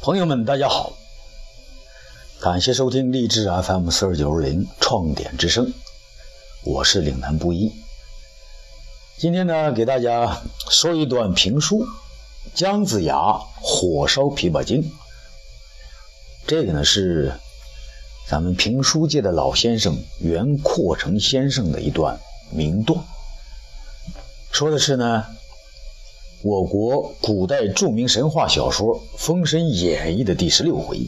朋友们，大家好！感谢收听励志 FM 四二九二零创点之声，我是岭南布衣。今天呢，给大家说一段评书《姜子牙火烧琵琶精》。这个呢是咱们评书界的老先生袁阔成先生的一段名段，说的是呢。我国古代著名神话小说《封神演义》的第十六回，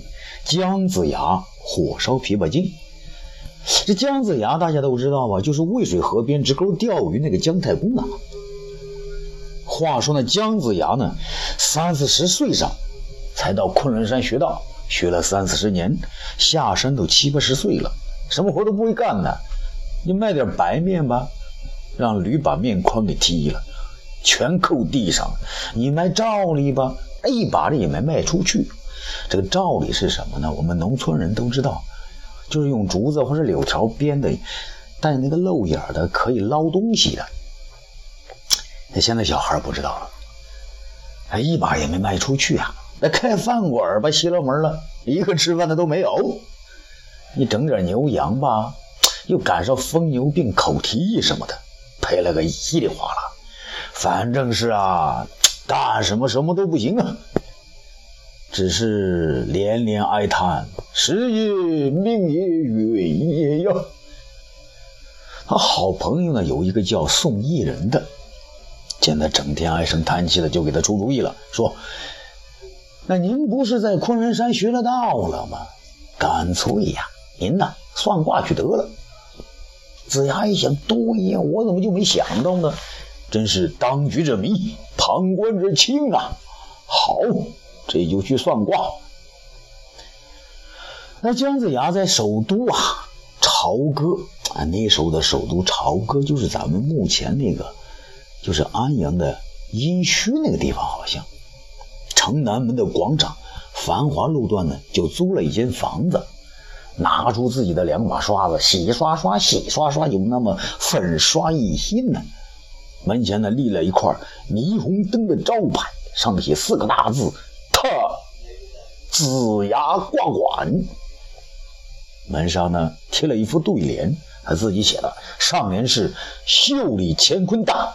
姜子牙火烧琵琶精。这姜子牙大家都知道吧？就是渭水河边直钩钓鱼那个姜太公啊。话说那姜子牙呢，三四十岁上才到昆仑山学道，学了三四十年，下山都七八十岁了，什么活都不会干呢。你卖点白面吧，让驴把面筐给踢了。全扣地上，你卖照例吧，一把子也没卖出去。这个照例是什么呢？我们农村人都知道，就是用竹子或者柳条编的，带那个漏眼的，可以捞东西的。那现在小孩不知道了，哎，一把也没卖出去啊。那开饭馆吧，熄了门了，一个吃饭的都没有。你整点牛羊吧，又赶上疯牛病、口蹄疫什么的，赔了个稀里哗啦。反正是啊，干什么什么都不行啊，只是连连哀叹：时也命也远也呀。他好朋友呢，有一个叫宋义人的，见他整天唉声叹气的，就给他出主意了，说：“那您不是在昆仑山学了道了吗？干脆呀，您呐算卦去得了。”子牙一想，对呀，我怎么就没想到呢？真是当局者迷，旁观者清啊！好，这就去算卦。那姜子牙在首都啊，朝歌啊，那时候的首都朝歌就是咱们目前那个，就是安阳的殷墟那个地方，好像城南门的广场，繁华路段呢，就租了一间房子，拿出自己的两把刷子，洗刷刷，洗刷刷，有那么粉刷一新呢。门前呢立了一块霓虹灯的招牌，上面写四个大字：“特子牙挂馆。”门上呢贴了一副对联，他自己写的，上联是“袖里乾坤大”，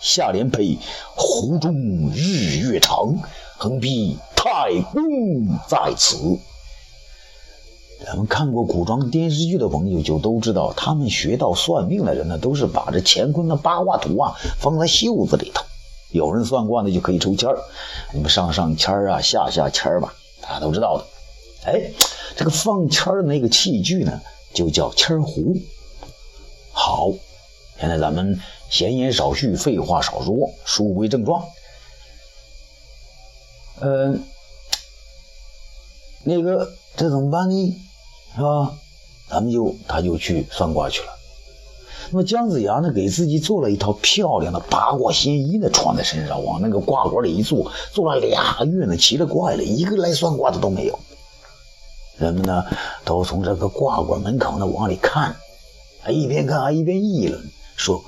下联配“湖中日月长”，横批“太公在此”。咱们看过古装电视剧的朋友就都知道，他们学到算命的人呢，都是把这乾坤的八卦图啊放在袖子里头。有人算卦呢，就可以抽签儿，你们上上签儿啊，下下签儿吧，大家都知道的。哎，这个放签儿的那个器具呢，就叫签儿壶。好，现在咱们闲言少叙，废话少说，书归正传。嗯，那个这怎么办呢？是吧？咱们就他就去算卦去了。那么姜子牙呢，给自己做了一套漂亮的八卦仙衣呢，穿在身上，往那个卦馆里一坐，坐了俩月呢，奇了怪了，一个来算卦的都没有。人们呢，都从这个卦馆门口呢往里看，还一边看还一边议论，说：“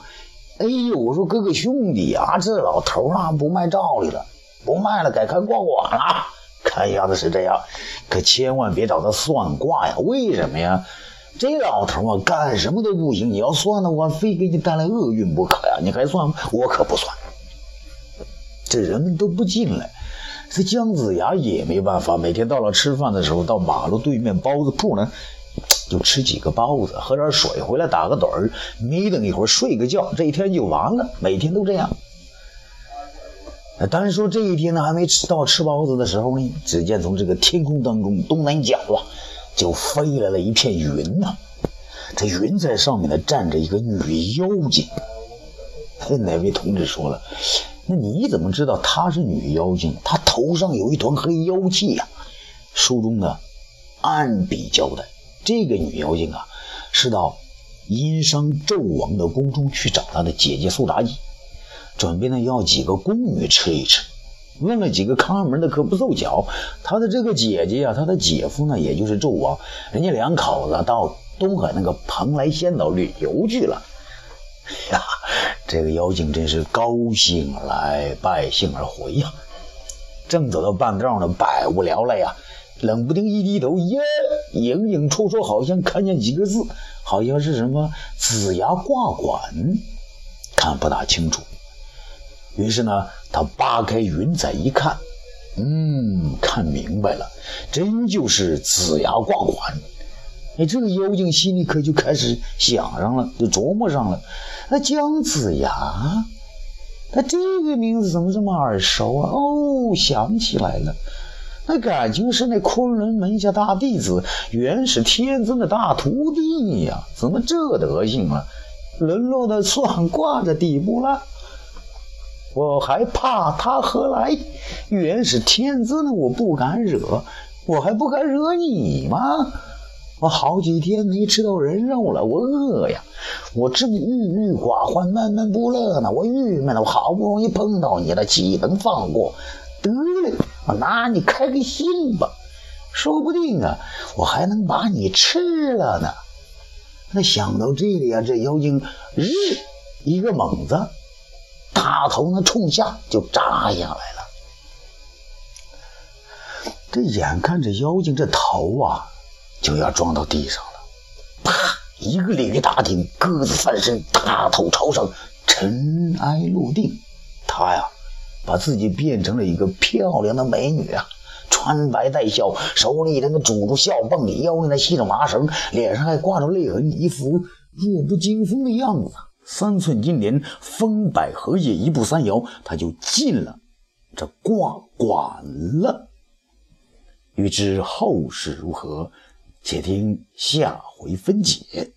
哎呦，我说哥哥兄弟啊，这老头啊不卖照例了，不卖了，改开卦馆了。”哎呀，那是这样，可千万别找他算卦呀！为什么呀？这老头啊，干什么都不行。你要算的话，非给你带来厄运不可呀！你还算？我可不算。这人们都不进来，这姜子牙也没办法。每天到了吃饭的时候，到马路对面包子铺呢，就吃几个包子，喝点水，回来打个盹儿，眯瞪一会儿，睡个觉，这一天就完了。每天都这样。单说这一天呢，还没吃到吃包子的时候呢，只见从这个天空当中东南角啊，就飞来了一片云呐。这云在上面呢，站着一个女妖精。哪位同志说了？那你怎么知道她是女妖精？她头上有一团黑妖气呀。书中呢，暗笔交代，这个女妖精啊，是到殷商纣王的宫中去找她的姐姐苏妲己。准备呢要几个宫女吃一吃，问了几个看门的可不凑巧，他的这个姐姐呀，他的姐夫呢，也就是纣王，人家两口子到东海那个蓬莱仙岛旅游去了。呀，这个妖精真是高兴来，败兴而回呀。正走到半道呢，百无聊赖呀，冷不丁一低头，耶，影影绰绰，好像看见几个字，好像是什么“子牙挂管”，看不大清楚。于是呢，他扒开云彩一看，嗯，看明白了，真就是子牙挂管。哎，这个妖精心里可就开始想上了，就琢磨上了。那姜子牙，他这个名字怎么这么耳熟啊？哦，想起来了，那感情是那昆仑门下大弟子，元始天尊的大徒弟呀！怎么这德行啊？沦落到算卦的地步了？我还怕他何来？元始天尊我不敢惹，我还不敢惹你吗？我好几天没吃到人肉了，我饿呀！我正郁郁寡欢、闷闷不乐呢，我郁闷了。我好不容易碰到你了，岂能放过？得嘞，我拿你开个心吧，说不定啊，我还能把你吃了呢。那想到这里啊，这妖精日一个猛子，大头呢冲下就扎下来了。这眼看着妖精这头啊！就要撞到地上了，啪！一个鲤鱼打挺，鸽子翻身，大头朝上，尘埃落定。他呀，把自己变成了一个漂亮的美女啊，穿白带孝，手里那个拄着孝棒，腰里那系着麻绳，脸上还挂着泪痕，一副弱不禁风的样子。三寸金莲，风摆荷叶，一步三摇，他就进了这挂馆了。欲知后事如何？且听下回分解。